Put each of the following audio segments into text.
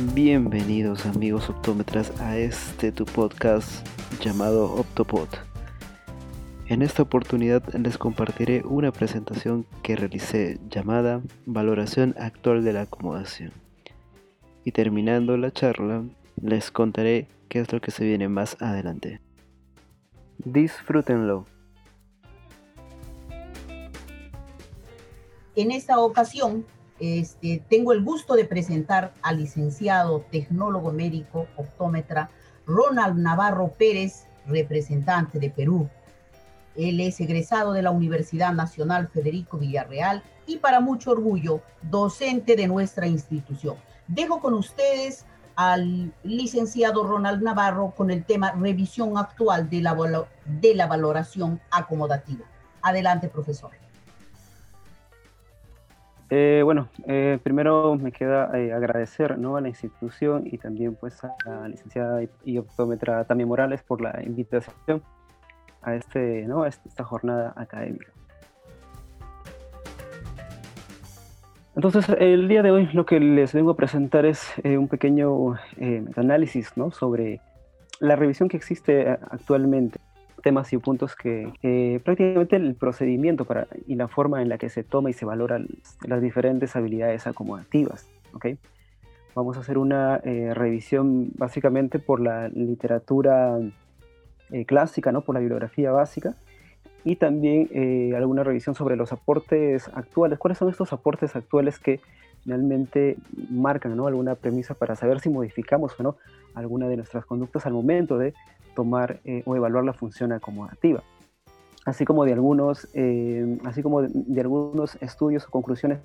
Bienvenidos amigos optómetras a este tu podcast llamado Optopod. En esta oportunidad les compartiré una presentación que realicé llamada Valoración actual de la acomodación. Y terminando la charla, les contaré qué es lo que se viene más adelante. Disfrútenlo. En esta ocasión este, tengo el gusto de presentar al licenciado tecnólogo médico optómetra Ronald Navarro Pérez, representante de Perú. Él es egresado de la Universidad Nacional Federico Villarreal y para mucho orgullo, docente de nuestra institución. Dejo con ustedes al licenciado Ronald Navarro con el tema revisión actual de la, de la valoración acomodativa. Adelante, profesor. Eh, bueno, eh, primero me queda eh, agradecer a la institución y también pues a la licenciada y optómetra Tamia Morales por la invitación a, este, ¿no? a esta jornada académica. Entonces, el día de hoy lo que les vengo a presentar es un pequeño análisis ¿no? sobre la revisión que existe actualmente temas y puntos que prácticamente el procedimiento para, y la forma en la que se toma y se valoran las diferentes habilidades acomodativas. ¿okay? Vamos a hacer una eh, revisión básicamente por la literatura eh, clásica, ¿no? por la bibliografía básica, y también eh, alguna revisión sobre los aportes actuales. ¿Cuáles son estos aportes actuales que finalmente marcan ¿no? alguna premisa para saber si modificamos o no alguna de nuestras conductas al momento de tomar eh, o evaluar la función acomodativa, así como de algunos, eh, así como de, algunos estudios o conclusiones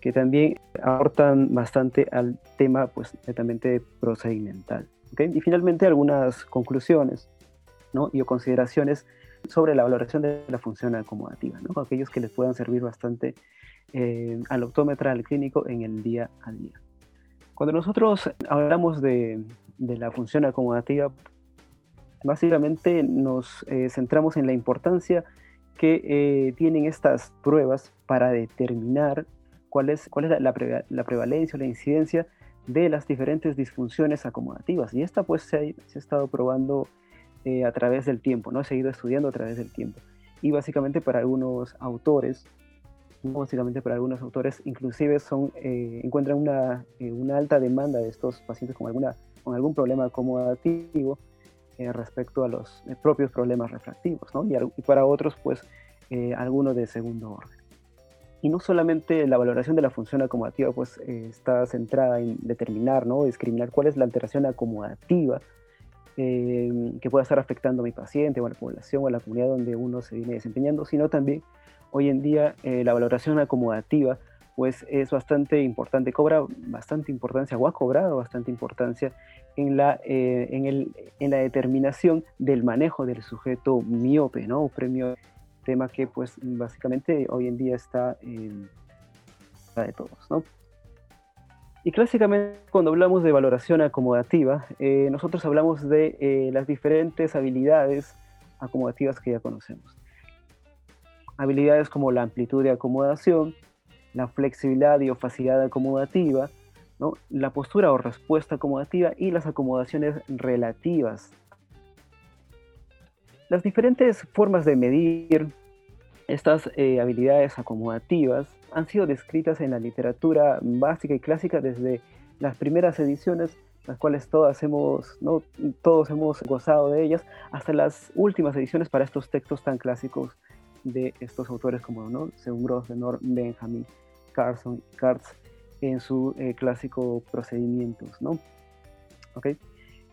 que también aportan bastante al tema pues netamente procedimental. Y finalmente algunas conclusiones ¿no? y o consideraciones sobre la valoración de la función acomodativa, ¿no? aquellos que les puedan servir bastante eh, al optómetra, al clínico en el día a día. Cuando nosotros hablamos de, de la función acomodativa, Básicamente nos eh, centramos en la importancia que eh, tienen estas pruebas para determinar cuál es, cuál es la, prevalencia o la incidencia de las diferentes disfunciones acomodativas. Y esta pues se ha, estado probando eh, a través del tiempo, ¿no? ha seguido estudiando a través del tiempo. Y básicamente para algunos autores, básicamente para algunos autores, inclusive son, encuentran una, una, alta demanda de estos pacientes con, alguna, con algún problema acomodativo eh, respecto a los eh, propios problemas refractivos, y, para otros, pues, eh, algunos de segundo orden. Y no solamente la valoración de la función acomodativa pues, está centrada en determinar, ¿no? discriminar cuál es la alteración acomodativa que pueda estar afectando a mi paciente o a la población o a la comunidad donde uno se viene desempeñando, sino también hoy en día la valoración acomodativa pues es bastante importante, cobra bastante importancia o ha cobrado bastante importancia en la, eh, en, el, en la determinación del manejo del sujeto miope, ¿no? Premio, tema que pues básicamente hoy en día está en la de todos, ¿no? Y clásicamente cuando hablamos de valoración acomodativa, eh, nosotros hablamos de eh, las diferentes habilidades acomodativas que ya conocemos. Habilidades como la amplitud de acomodación, la flexibilidad y o facilidad acomodativa, ¿no? la postura o respuesta acomodativa y las acomodaciones relativas. Las diferentes formas de medir estas eh, habilidades acomodativas han sido descritas en la literatura básica y clásica desde las primeras ediciones, las cuales todas hemos, ¿no? todos hemos gozado de ellas, hasta las últimas ediciones para estos textos tan clásicos de estos autores como ¿no? Según Grosvenor, Benjamin Carson y en su eh, clásico Procedimientos, ¿no? ¿Ok?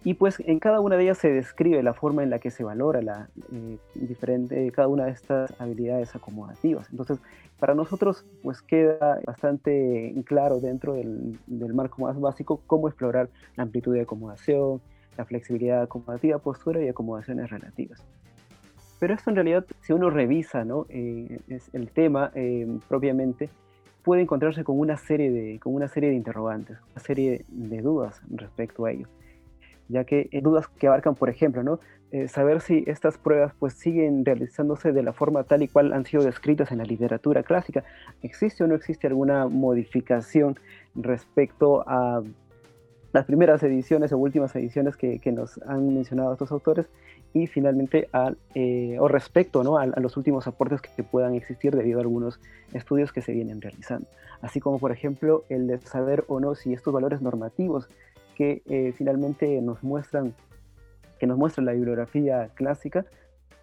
Y pues en cada una de ellas se describe la forma en la que se valora la, eh, diferente, cada una de estas habilidades acomodativas. Entonces, para nosotros pues queda bastante claro dentro del, del marco más básico cómo explorar la amplitud de acomodación, la flexibilidad acomodativa, postura y acomodaciones relativas. Pero esto en realidad, si uno revisa ¿no? Eh, es el tema propiamente, puede encontrarse con una serie de, con una serie de interrogantes, una serie de dudas respecto a ello, ya que eh, dudas que abarcan, por ejemplo, ¿no? eh, saber si estas pruebas pues siguen realizándose de la forma tal y cual han sido descritas en la literatura clásica. ¿Existe o no existe alguna modificación respecto a las primeras ediciones o últimas ediciones que, nos han mencionado estos autores y finalmente al, eh, o respecto ¿no? a, los últimos aportes que, puedan existir debido a algunos estudios que se vienen realizando. Así como por ejemplo el de saber o no si estos valores normativos que eh, finalmente nos muestran, que nos muestra la bibliografía clásica,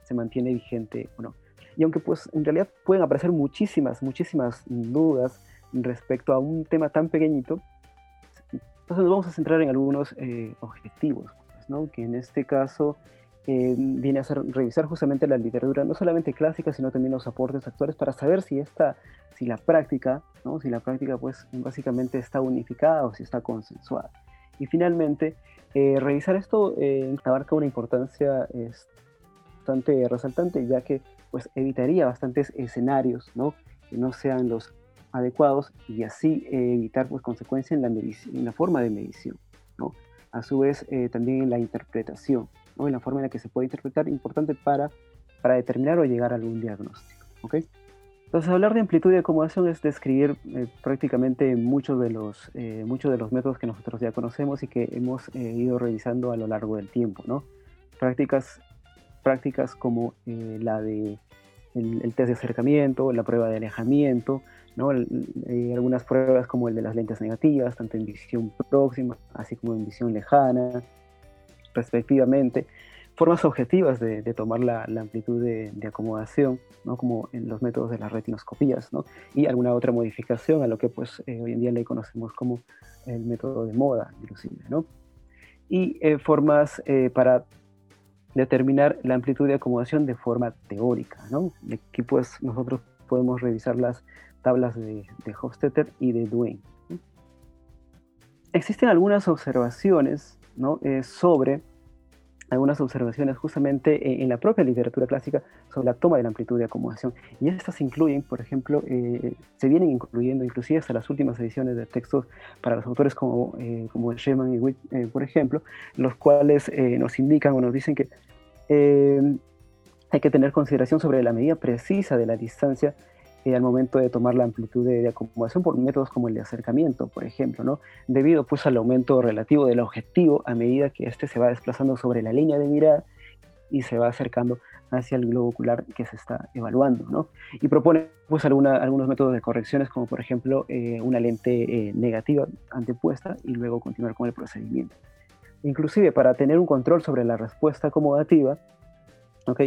se mantiene vigente o no. Y aunque pues en realidad pueden aparecer muchísimas, muchísimas dudas respecto a un tema tan pequeñito, entonces nos vamos a centrar en algunos eh, objetivos, pues, ¿no? que en este caso eh, viene a ser revisar justamente la literatura, no solamente clásica, sino también los aportes actuales para saber si esta, si la práctica, ¿no? si la práctica pues básicamente está unificada o si está consensuada. Y finalmente, eh, revisar esto abarca una importancia bastante resaltante, ya que pues evitaría bastantes escenarios, ¿no? que no sean los adecuados y así eh, evitar pues, consecuencias en la, en la forma de medición. ¿no? A su vez, eh, también en la interpretación, ¿no? en la forma en la que se puede interpretar, importante para, para determinar o llegar a algún diagnóstico. ¿okay? Entonces, hablar de amplitud de acomodación es describir eh, prácticamente muchos de, los, muchos de los métodos que nosotros ya conocemos y que hemos ido revisando a lo largo del tiempo. ¿no? Prácticas, prácticas como la de el, test de acercamiento, la prueba de alejamiento, ¿no? Eh, algunas pruebas como el de las lentes negativas, tanto en visión próxima, así como en visión lejana, respectivamente. Formas objetivas de, tomar la, amplitud de, acomodación, ¿no? como en los métodos de las retinoscopías, ¿no? y alguna otra modificación a lo que pues, eh, hoy en día le conocemos como el método de moda, inclusive. ¿no? Y eh, formas para determinar la amplitud de acomodación de forma teórica. Aquí pues nosotros podemos revisar las tablas de, Hofstetter y de Duane. Existen algunas observaciones. Eh, sobre algunas observaciones justamente en, la propia literatura clásica sobre la toma de la amplitud de acomodación. Y estas incluyen, por ejemplo, eh, se vienen incluyendo inclusive hasta las últimas ediciones de textos para los autores como, eh, como Sherman y Witt, eh, por ejemplo, los cuales nos indican o nos dicen que hay que tener consideración sobre la medida precisa de la distancia al momento de tomar la amplitud de, acomodación por métodos como el de acercamiento, por ejemplo, ¿no? debido pues al aumento relativo del objetivo a medida que éste se va desplazando sobre la línea de mirada y se va acercando hacia el globo ocular que se está evaluando, ¿no? Y propone pues alguna, algunos métodos de correcciones como por ejemplo eh, una lente eh, negativa antepuesta y luego continuar con el procedimiento. Inclusive para tener un control sobre la respuesta acomodativa, ¿ok?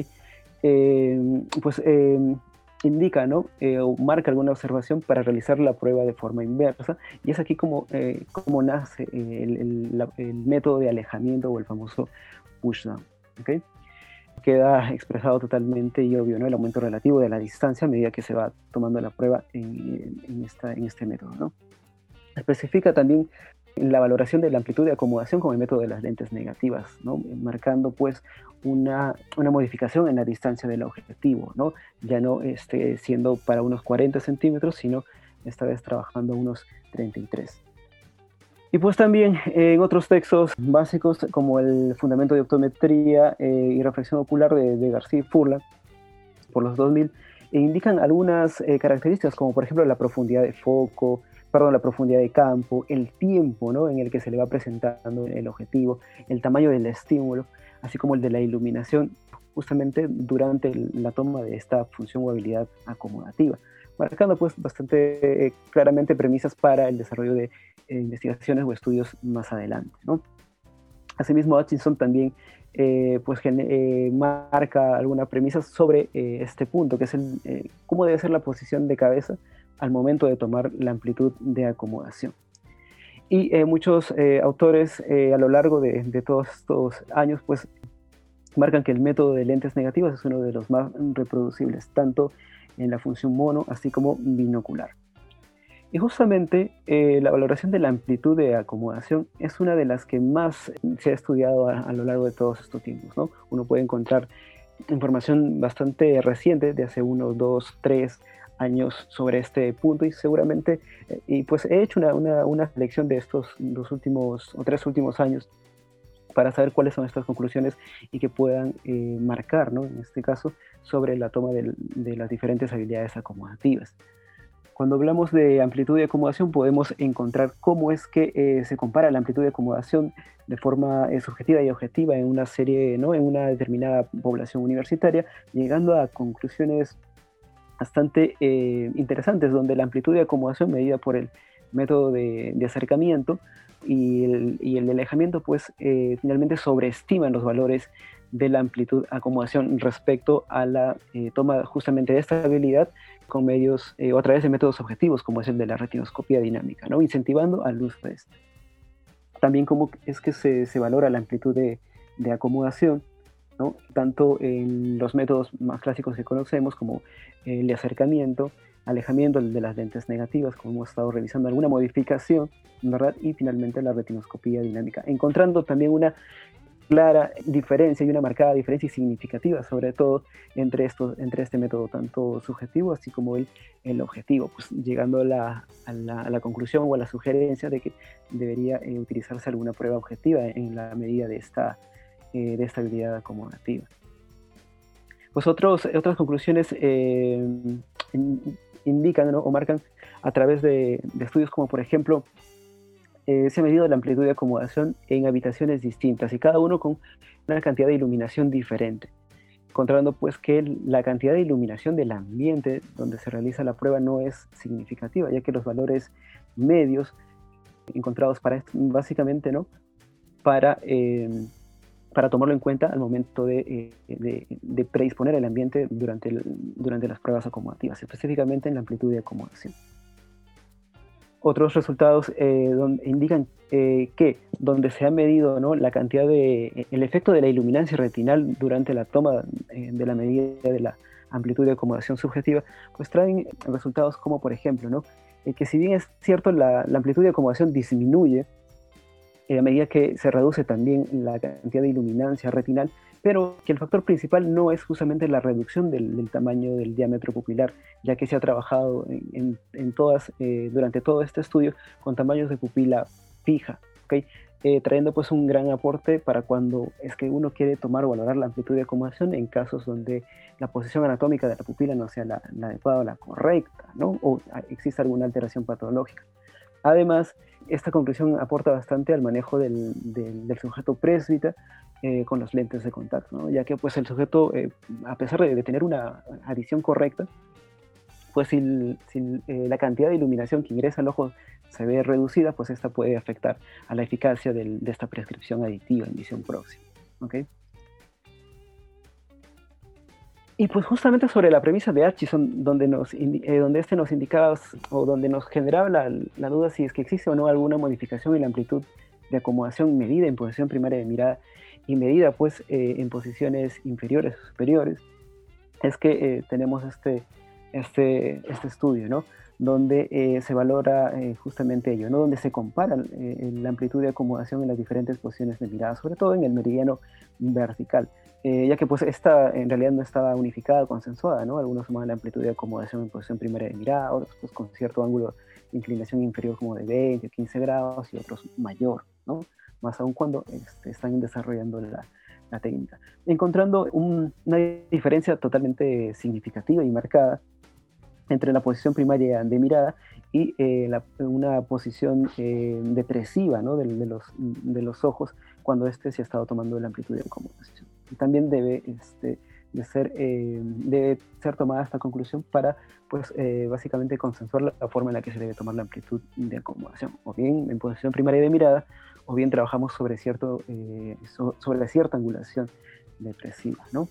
Eh, pues indica ¿no? Eh, o marca alguna observación para realizar la prueba de forma inversa y es aquí como, eh, como nace el, el, método de alejamiento o el famoso pushdown. ¿okay? Queda expresado totalmente y obvio ¿no? el aumento relativo de la distancia a medida que se va tomando la prueba en, esta, en este método. ¿no? Especifica también la valoración de la amplitud de acomodación con el método de las lentes negativas, ¿no? marcando pues una, una, modificación en la distancia del objetivo, ¿no? ya no este, siendo para unos 40 centímetros, sino esta vez trabajando unos 33. Y pues también en otros textos básicos como el Fundamento de Optometría eh, y Reflexión Ocular de, García y Furla, por los 2000, indican algunas eh, características como por ejemplo la profundidad de foco, perdón, la profundidad de campo, el tiempo ¿no? en el que se le va presentando el objetivo, el tamaño del estímulo, así como el de la iluminación, justamente durante la toma de esta función o habilidad acomodativa, marcando pues bastante eh, claramente premisas para el desarrollo de eh, investigaciones o estudios más adelante. ¿no? Asimismo, Hutchinson también eh, pues, marca algunas premisas sobre este punto, que es el, cómo debe ser la posición de cabeza al momento de tomar la amplitud de acomodación. Y eh, muchos eh, autores eh, a lo largo de, todos estos años pues marcan que el método de lentes negativas es uno de los más reproducibles, tanto en la función mono así como binocular. Y justamente la valoración de la amplitud de acomodación es una de las que más se ha estudiado a, lo largo de todos estos tiempos. ¿no? Uno puede encontrar información bastante reciente, de hace unos dos, tres años sobre este punto y seguramente, y pues he hecho una, una, una selección de estos dos últimos o tres últimos años para saber cuáles son estas conclusiones y que puedan eh, marcar, ¿no? en este caso, sobre la toma de, las diferentes habilidades acomodativas. Cuando hablamos de amplitud de acomodación podemos encontrar cómo es que eh, se compara la amplitud de acomodación de forma eh, subjetiva y objetiva en una serie, ¿no? en una determinada población universitaria, llegando a conclusiones bastante interesantes, donde la amplitud de acomodación medida por el método de, acercamiento y el, alejamiento, pues eh, finalmente sobreestiman los valores de la amplitud acomodación respecto a la eh, toma justamente de esta habilidad con medios eh, o a través de métodos objetivos como es el de la retinoscopía dinámica, ¿no? incentivando al uso de esto. También cómo es que se, se valora la amplitud de, de acomodación, tanto en los métodos más clásicos que conocemos como el acercamiento, alejamiento de las lentes negativas, como hemos estado revisando, alguna modificación, ¿verdad? Y finalmente la retinoscopía dinámica, encontrando también una clara diferencia y una marcada diferencia significativa, sobre todo entre, estos, entre este método tanto subjetivo así como el, el objetivo, pues llegando a la, a, la, conclusión o a la sugerencia de que debería eh, utilizarse alguna prueba objetiva en la medida de esta, eh, de esta habilidad acomodativa. Pues otros, otras conclusiones eh, indican o marcan a través de, estudios como por ejemplo eh, se ha medido la amplitud de acomodación en habitaciones distintas y cada uno con una cantidad de iluminación diferente, encontrando pues que la cantidad de iluminación del ambiente donde se realiza la prueba no es significativa, ya que los valores medios encontrados para básicamente no para eh, para tomarlo en cuenta al momento de, eh, predisponer el ambiente durante, durante las pruebas acomodativas, específicamente en la amplitud de acomodación. Otros resultados eh, donde indican eh, que donde se ha medido ¿no? la cantidad de, el efecto de la iluminancia retinal durante la toma de la medida de la amplitud de acomodación subjetiva, pues traen resultados como por ejemplo, ¿no? que si bien es cierto la, la amplitud de acomodación disminuye eh, a medida que se reduce también la cantidad de iluminancia retinal, pero que el factor principal no es justamente la reducción del, tamaño del diámetro pupilar, ya que se ha trabajado en, todas, eh, durante todo este estudio con tamaños de pupila fija, ¿okay? Eh, trayendo pues un gran aporte para cuando es que uno quiere tomar o valorar la amplitud de acomodación en casos donde la posición anatómica de la pupila no sea la, la adecuada o la correcta, ¿no? o existe alguna alteración patológica. Además, esta conclusión aporta bastante al manejo del, sujeto presbita eh, con los lentes de contacto, ya que pues el sujeto, eh, a pesar de, tener una adición correcta, pues si, eh, la cantidad de iluminación que ingresa al ojo se ve reducida, pues esta puede afectar a la eficacia de esta prescripción aditiva en visión próxima. ¿okay? Y pues justamente sobre la premisa de Atchison, donde, nos, eh, este nos indicaba o donde nos generaba la, duda si es que existe o no alguna modificación en la amplitud de acomodación medida en posición primaria de mirada y medida pues eh, en posiciones inferiores o superiores, es que eh, tenemos este, este, este estudio, ¿no? donde se valora justamente ello, ¿no? donde se compara la amplitud de acomodación en las diferentes posiciones de mirada, sobre todo en el meridiano vertical. Eh, ya que pues esta en realidad no estaba unificada, consensuada, ¿no? Algunos tomaban la amplitud de acomodación en posición primera de mirada, otros pues con cierto ángulo de inclinación inferior como de 20 o 15 grados y otros mayor, ¿no? Más aún cuando este, están desarrollando la, la técnica. Encontrando una diferencia totalmente significativa y marcada entre la posición primaria de mirada y eh, una posición eh, depresiva ¿no? de, de, los, de los ojos cuando éste se ha estado tomando la amplitud de acomodación también debe, este, de ser, eh, debe ser tomada esta conclusión para, pues, eh, básicamente consensuar la, forma en la que se debe tomar la amplitud de acomodación, o bien en posición primaria de mirada, o bien trabajamos sobre, cierto, eh, sobre cierta angulación depresiva, ¿no?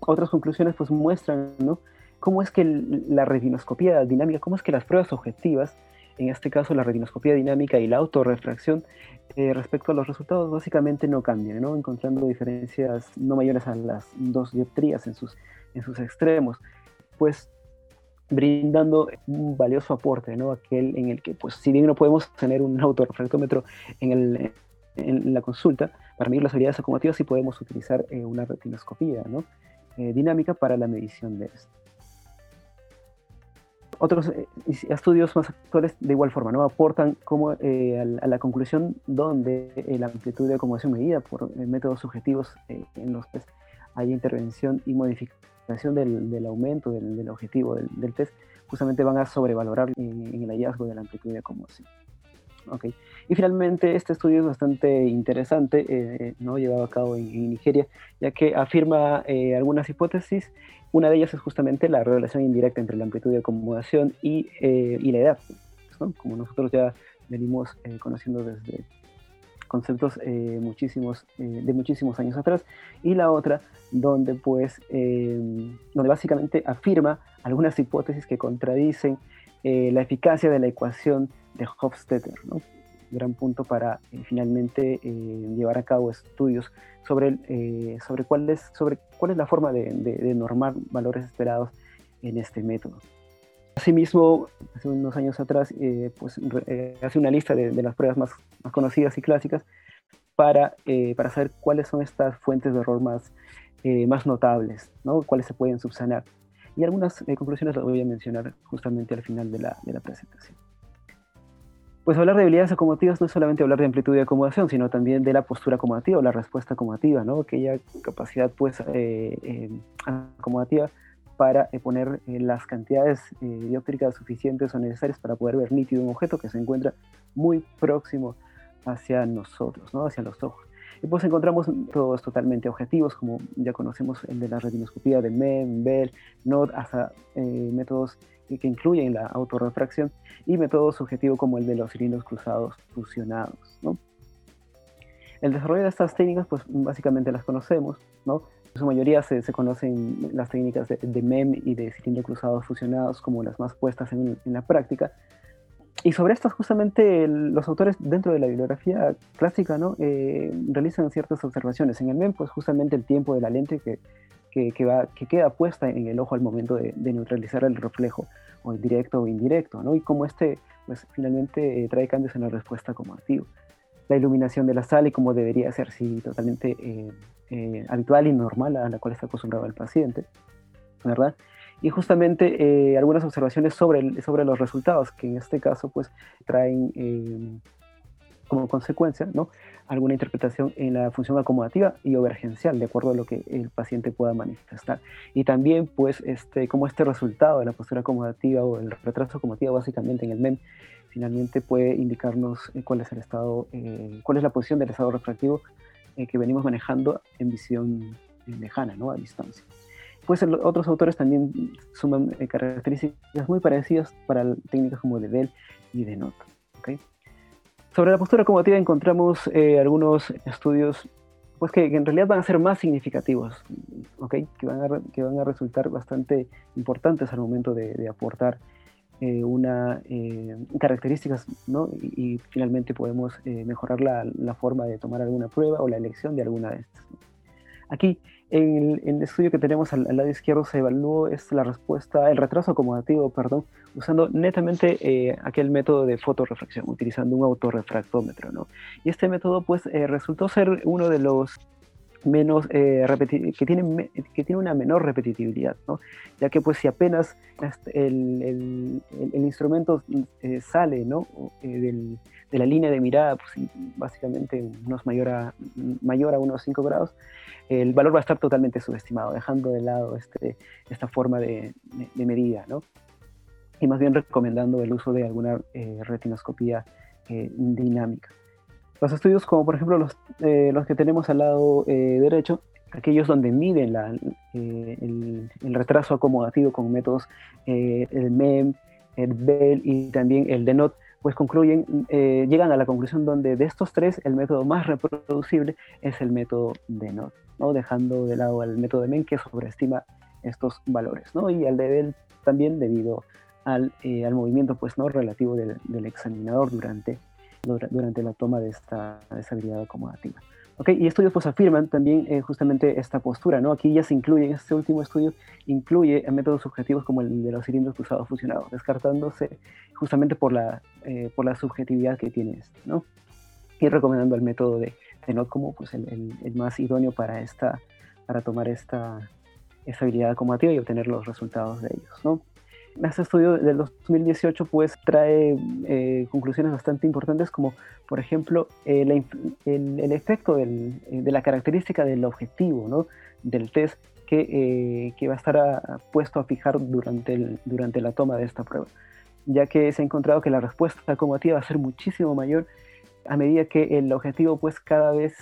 Otras conclusiones, pues, muestran, ¿no? Cómo es que la retinoscopía dinámica, cómo es que las pruebas objetivas en este caso la retinoscopía dinámica y la autorrefracción, eh, respecto a los resultados básicamente no cambian, encontrando diferencias no mayores a las dos dioptrías en sus, extremos, pues brindando un valioso aporte, ¿no? aquel en el que, pues si bien no podemos tener un autorrefractómetro en, la consulta, para medir las habilidades acomodativas sí podemos utilizar eh, una retinoscopía ¿no? Eh, dinámica para la medición de esto. Otros eh, estudios más actuales de igual forma, ¿no? Aportan como eh, a, la conclusión donde la amplitud de acomodación medida por métodos subjetivos en los test hay intervención y modificación del, aumento del, objetivo del, test, justamente van a sobrevalorar en, el hallazgo de la amplitud de acomodación. Okay. Y finalmente, este estudio es bastante interesante, eh, ¿no? llevado a cabo en, Nigeria, ya que afirma eh, algunas hipótesis. Una de ellas es justamente la relación indirecta entre la amplitud de acomodación y, eh, y la edad, como nosotros ya venimos conociendo desde conceptos muchísimos, de muchísimos años atrás. Y la otra, donde, pues, donde básicamente afirma algunas hipótesis que contradicen la eficacia de la ecuación de Hofstetter, ¿no? gran punto para eh, finalmente eh, llevar a cabo estudios sobre, eh, sobre, cuál es, sobre cuál es la forma de, normar valores esperados en este método. Asimismo, hace unos años atrás, pues, hace una lista de, las pruebas más, más, conocidas y clásicas para, para saber cuáles son estas fuentes de error más, más notables, ¿no? cuáles se pueden subsanar. Y algunas conclusiones las voy a mencionar justamente al final de la, de la presentación. Pues hablar de habilidades acomodativas no es solamente hablar de amplitud de acomodación, sino también de la postura acomodativa o la respuesta acomodativa, ¿no? Aquella capacidad pues eh, eh, acomodativa para eh, poner las cantidades dióptricas suficientes o necesarias para poder ver nítido un objeto que se encuentra muy próximo hacia nosotros, ¿no? Hacia los ojos. Y pues encontramos métodos totalmente objetivos, como ya conocemos el de la retinoscopía de MEM, Bell, NOD, hasta métodos que incluyen la autorrefracción y métodos subjetivos como el de los cilindros cruzados fusionados. ¿no? El desarrollo de estas técnicas, pues básicamente las conocemos, ¿no? En su mayoría se, se conocen las técnicas de, MEM y de cilindros cruzados fusionados como las más puestas en, en la práctica. Y sobre estas justamente los autores dentro de la bibliografía clásica ¿no? Eh, realizan ciertas observaciones. En el MEM, pues justamente el tiempo de la lente que que, va, que queda puesta en el ojo al momento de, neutralizar el reflejo, o directo o indirecto, ¿no? Y como este, pues finalmente eh, trae cambios en la respuesta como activo. La iluminación de la sala y como debería ser, sí, totalmente eh, eh, habitual y normal a la cual está acostumbrado el paciente, ¿verdad? Y justamente algunas observaciones sobre, sobre los resultados, que en este caso, pues, traen como consecuencia, ¿no? alguna interpretación en la función acomodativa y overgencial, de acuerdo a lo que el paciente pueda manifestar. Y también, pues, este, como este resultado de la postura acomodativa o el retraso acomodativo, básicamente en el MEM, finalmente puede indicarnos eh, cuál es el estado, eh, cuál es la posición del estado refractivo eh, que venimos manejando en visión lejana, ¿no? A distancia. Pues otros autores también suman características muy parecidas para técnicas como de Bell y de Nota. ¿okay? Sobre la postura acomodativa encontramos eh, algunos estudios pues que, en realidad van a ser más significativos, ¿okay? que, van a, que van a resultar bastante importantes al momento de, aportar eh, una eh, características ¿no? y, finalmente podemos mejorar la, la, forma de tomar alguna prueba o la elección de alguna de estas. Aquí en el, estudio que tenemos al, lado izquierdo se evaluó es la respuesta, el retraso acomodativo, perdón, usando netamente eh, aquel método de fotorefracción, utilizando un autorrefractómetro, ¿no? Y este método, pues, eh, resultó ser uno de los menos eh, que tiene que tiene una menor repetitividad ¿no? ya que pues si apenas el, el, el, instrumento sale ¿no? de la línea de mirada pues, básicamente unos mayor a, mayor a unos 5 grados el valor va a estar totalmente subestimado, dejando de lado este, esta forma de, medida, ¿no? Y más bien recomendando el uso de alguna eh, retinoscopía eh, dinámica. Los estudios como por ejemplo los, eh, los que tenemos al lado derecho, aquellos donde miden la, el, retraso acomodativo con métodos el MEM, el BEL y también el DENOT, pues concluyen, llegan a la conclusión donde de estos tres el método más reproducible es el método DENOT. ¿no? dejando de lado el método de Men que sobreestima estos valores, ¿no? y al de Bell también debido al, eh, al, movimiento pues, ¿no? relativo del, del examinador durante, durante la toma de esta, de habilidad acomodativa. Okay, y estudios pues afirman también eh, justamente esta postura, ¿no? Aquí ya se incluye, este último estudio incluye métodos subjetivos como el de los cilindros cruzados fusionados, descartándose justamente por la, eh, por la subjetividad que tiene este, ¿no? Y recomendando el método de, no como pues, el, el, más idóneo para, esta, para tomar esta, esta habilidad acomodativa y obtener los resultados de ellos. ¿no? Este estudio del 2018 pues trae eh, conclusiones bastante importantes como por ejemplo el, el, efecto del, de la característica del objetivo ¿no? del test que, que va a estar puesto a fijar durante, el, durante la toma de esta prueba ya que se ha encontrado que la respuesta acumulativa va a ser muchísimo mayor a medida que el objetivo pues cada vez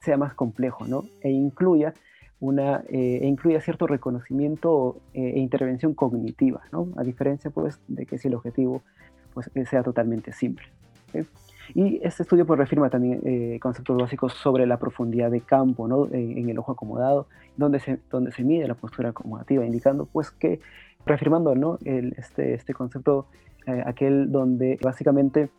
sea más complejo ¿no? e incluya una, eh, e cierto reconocimiento eh, e intervención cognitiva, a diferencia pues de que si el objetivo pues, sea totalmente simple. Y este estudio pues reafirma también eh, conceptos básicos sobre la profundidad de campo ¿no? en, el ojo acomodado, donde se, mide la postura acomodativa, indicando pues que, reafirmando ¿no? este, este concepto, aquel donde básicamente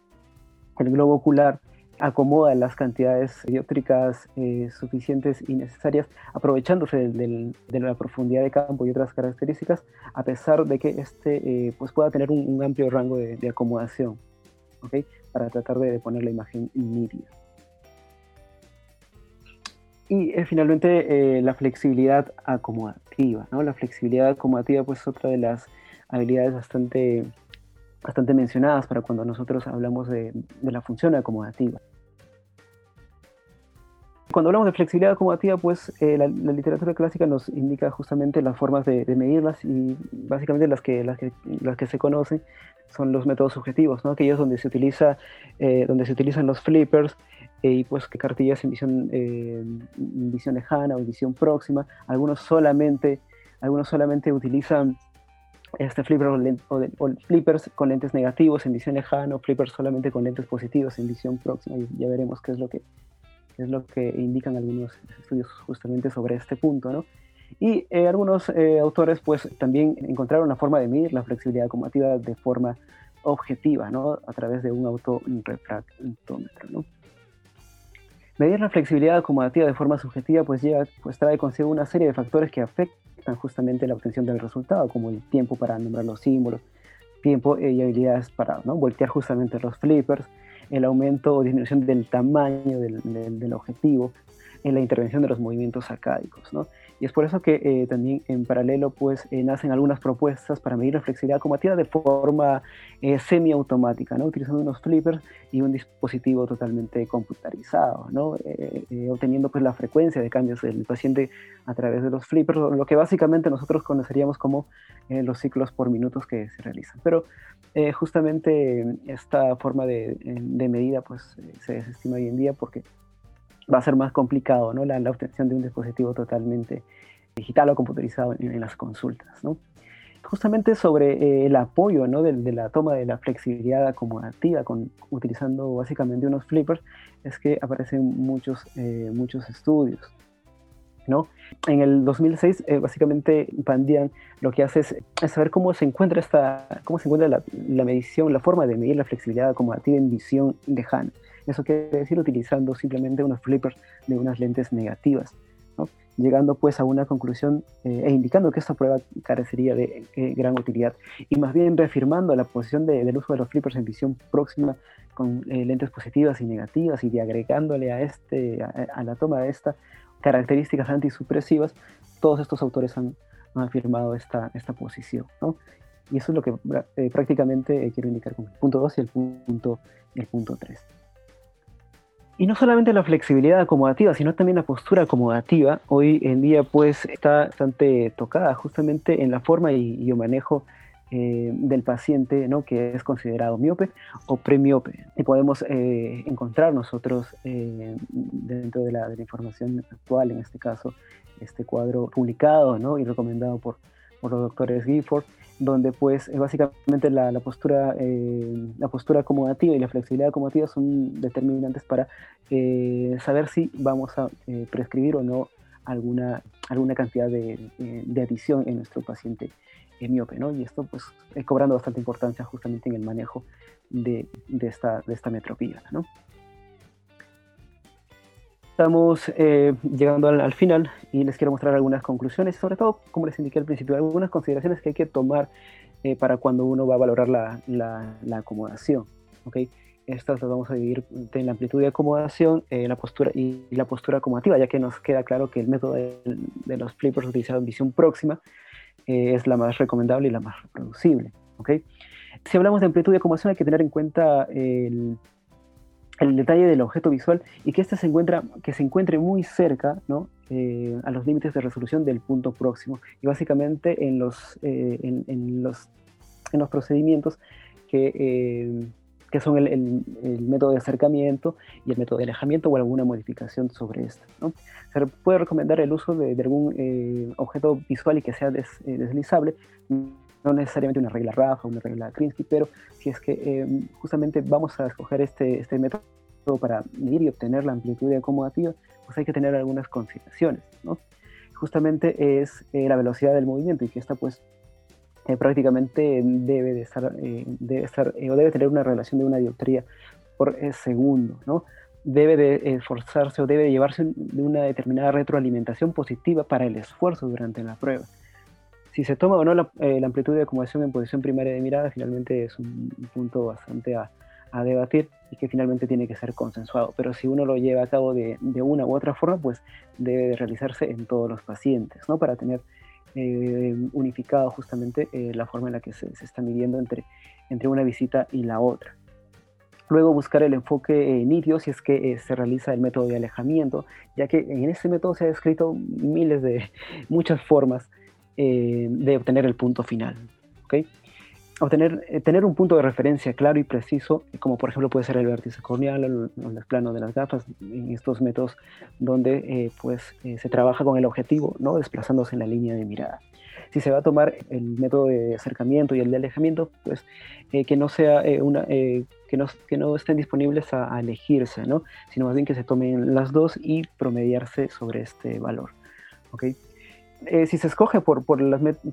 el globo ocular acomoda las cantidades dióptricas eh, suficientes y necesarias, aprovechándose de la profundidad de campo y otras características, a pesar de que este eh, pues pueda tener un, amplio rango de, acomodación, para tratar de poner la imagen nítida. Y eh, finalmente la flexibilidad acomodativa. ¿no? La flexibilidad acomodativa pues, es otra de las habilidades bastante bastante mencionadas para cuando nosotros hablamos de, la función acomodativa. Cuando hablamos de flexibilidad acomodativa, pues eh, la, literatura clásica nos indica justamente las formas de, medirlas y básicamente las que, las, que, las que se conocen son los métodos subjetivos, ¿no? aquellos donde se, utiliza, eh, donde se utilizan los flippers eh, y pues cartillas en visión, en visión lejana o en visión próxima, algunos solamente, algunos solamente utilizan este flipper o, flippers con lentes negativos en visión lejana o flippers solamente con lentes positivos en visión próxima y ya veremos qué es lo que es lo que indican algunos estudios justamente sobre este punto, ¿no? Y eh, algunos eh, autores pues también encontraron la forma de medir la flexibilidad acomodativa de forma objetiva, ¿no? A través de un autorrefractómetro, ¿no? Medir la flexibilidad acomodativa de forma subjetiva pues, lleva, pues trae consigo una serie de factores que afectan justamente la obtención del resultado, como el tiempo para nombrar los símbolos, tiempo y habilidades para ¿no? voltear justamente los flippers, el aumento o disminución del tamaño del, objetivo, en la intervención de los movimientos arcádicos. ¿no? Y es por eso que eh, también en paralelo pues, eh, nacen algunas propuestas para medir la flexibilidad combativa de forma eh, semiautomática, ¿no? utilizando unos flippers y un dispositivo totalmente computarizado, ¿no? obteniendo pues, la frecuencia de cambios del paciente a través de los flippers, lo que básicamente nosotros conoceríamos como los ciclos por minutos que se realizan. Pero justamente esta forma de, de medida pues, se desestima hoy en día porque va a ser más complicado ¿no? la, obtención de un dispositivo totalmente digital o computarizado en, las consultas. ¿no? Justamente sobre eh, el apoyo ¿no? de, la toma de la flexibilidad acomodativa con, utilizando básicamente unos flippers es que aparecen muchos, eh, muchos estudios. ¿No? En el 2006, eh, básicamente, Pandian lo que hace es, saber cómo se encuentra, esta, cómo se encuentra la, la, medición, la forma de medir la flexibilidad acomodativa en visión lejana. Eso quiere decir utilizando simplemente unos flippers de unas lentes negativas, llegando pues a una conclusión eh, e indicando que esta prueba carecería de eh, gran utilidad y más bien reafirmando la posición del uso de los flippers en visión próxima con eh, lentes positivas y negativas y agregándole a, este, a, la toma de esta características antisupresivas, todos estos autores han, afirmado esta, esta posición. Y eso es lo que prácticamente quiero indicar con el punto 2 y el punto, y el punto 3. Y no solamente la flexibilidad acomodativa, sino también la postura acomodativa, hoy en día pues está bastante tocada justamente en la forma y, el manejo eh, del paciente ¿no? que es considerado miope o premiope. Y podemos eh, encontrar nosotros eh, dentro de la, de la, información actual, en este caso, este cuadro publicado ¿no? y recomendado por, por los doctores Gifford, donde pues eh, básicamente la, postura, eh, la postura acomodativa y la flexibilidad acomodativa son determinantes para eh, saber si vamos a prescribir o no alguna, alguna cantidad de, de adición en nuestro paciente miope, ¿no? Y esto pues cobrando bastante importancia justamente en el manejo de, de esta, de esta metropía, ¿no? Estamos eh, llegando al, final y les quiero mostrar algunas conclusiones, sobre todo, como les indiqué al principio, algunas consideraciones que hay que tomar eh, para cuando uno va a valorar la, la, acomodación. ¿okay? Estas las vamos a dividir en la amplitud de acomodación eh, la postura y la postura acomodativa, ya que nos queda claro que el método de, los flippers utilizado en visión próxima es la más recomendable y la más reproducible. Si hablamos de amplitud de acomodación hay que tener en cuenta el, el detalle del objeto visual y que éste se, encuentra, que se encuentre muy cerca ¿no? Eh, a los límites de resolución del punto próximo y básicamente en los, eh, en, los, en los procedimientos que, eh, que son el, el, método de acercamiento y el método de alejamiento o alguna modificación sobre esto. ¿no? Se puede recomendar el uso de, algún objeto visual y que sea deslizable, no necesariamente una regla Rafa, una regla Krinsky, pero si es que justamente vamos a escoger este, este método para medir y obtener la amplitud acomodativa, pues hay que tener algunas consideraciones, ¿no? Justamente es eh, la velocidad del movimiento y que esta pues eh, prácticamente debe de estar, eh, o debe tener una relación de una dioptría por segundo, ¿no? Debe de esforzarse o debe llevarse de una determinada retroalimentación positiva para el esfuerzo durante la prueba. Si se toma o no la, amplitud de acomodación en posición primaria de mirada, finalmente es un punto bastante a, debatir y que finalmente tiene que ser consensuado. Pero si uno lo lleva a cabo de, de una u otra forma, pues debe de realizarse en todos los pacientes, ¿no? Para tener eh, unificado justamente eh, la forma en la que se, se, está midiendo entre, entre una visita y la otra. Luego buscar el enfoque eh, si es que eh, se realiza el método de alejamiento, ya que en ese método se ha descrito miles de, muchas formas de obtener el punto final. ¿okay? Obtener, eh, tener un punto de referencia claro y preciso, como por ejemplo puede ser el vértice corneal o el plano de las gafas, en estos métodos donde eh, pues, eh, se trabaja con el objetivo, ¿no? desplazándose en la línea de mirada. Si se va a tomar el método de acercamiento y el de alejamiento, pues que no sea una, que, no, que no estén disponibles a, elegirse, ¿no? sino más bien que se tomen las dos y promediarse sobre este valor. ¿okay? Eh, si se escoge por, por,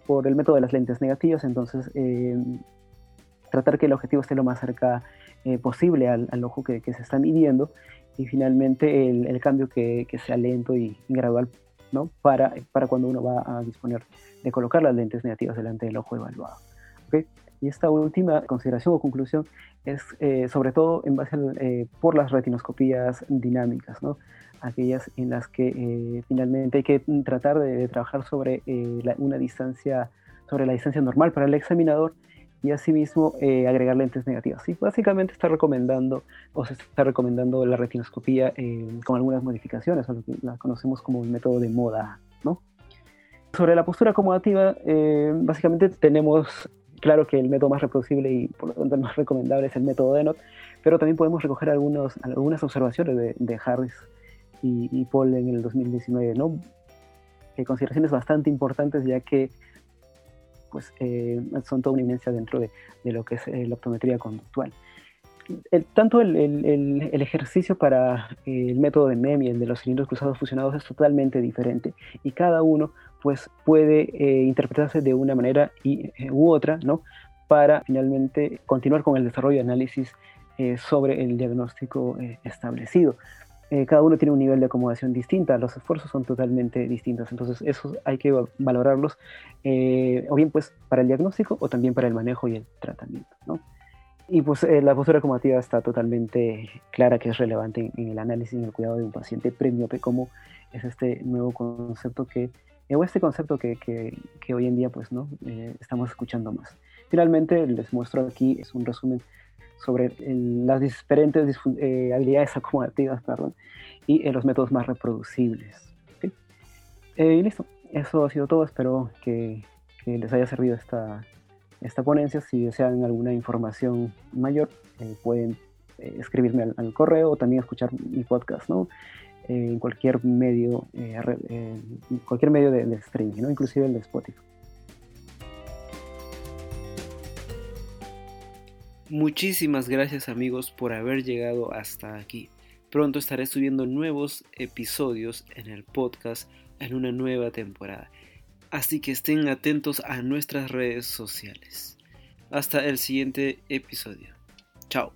por, el método de las lentes negativas, entonces eh, tratar que el objetivo esté lo más cerca eh, posible al, al, ojo que, que, se está midiendo y finalmente el, el cambio que, que, sea lento y gradual ¿no? para, para cuando uno va a disponer de colocar las lentes negativas delante del ojo evaluado. ¿okay? Y esta última consideración o conclusión es sobre todo en base por las retinoscopías dinámicas. ¿no? Aquellas en las que eh, finalmente hay que tratar de, trabajar sobre eh, una distancia, sobre la distancia normal para el examinador y asimismo eh, agregar lentes negativas. Y básicamente está recomendando o se está recomendando la retinoscopía con algunas modificaciones, lo que la conocemos como el método de moda. ¿no? Sobre la postura acomodativa, básicamente tenemos claro que el método más reproducible y por lo tanto el más recomendable es el método de NOT, pero también podemos recoger algunos, algunas observaciones de, de Harris y, Paul en el 2019, ¿no? consideraciones bastante importantes ya que pues, eh, son toda una eminencia dentro de, de, lo que es eh, la optometría conductual. El, tanto el, el, el, ejercicio para eh, el método de MEM y el de los cilindros cruzados fusionados es totalmente diferente y cada uno pues, puede interpretarse de una manera y, u otra ¿no? para finalmente continuar con el desarrollo de análisis sobre el diagnóstico establecido. Eh, cada uno tiene un nivel de acomodación distinta, los esfuerzos son totalmente distintos, entonces eso hay que valorarlos eh, o bien pues para el diagnóstico o también para el manejo y el tratamiento. ¿no? Y pues eh, la postura acomodativa está totalmente clara que es relevante en, el análisis y el cuidado de un paciente premiope, como es este nuevo concepto que, o este concepto que, que hoy en día pues no estamos escuchando más. Finalmente les muestro aquí es un resumen sobre las diferentes eh, habilidades acomodativas perdón, y eh, los métodos más reproducibles. Eh, y listo, eso ha sido todo. Espero que, que les haya servido esta, esta ponencia. Si desean alguna información mayor, pueden escribirme al, correo o también escuchar mi podcast ¿no? en cualquier medio, cualquier medio de, de streaming, ¿no? inclusive el de Spotify. Muchísimas gracias amigos por haber llegado hasta aquí. Pronto estaré subiendo nuevos episodios en el podcast en una nueva temporada. Así que estén atentos a nuestras redes sociales. Hasta el siguiente episodio. Chao.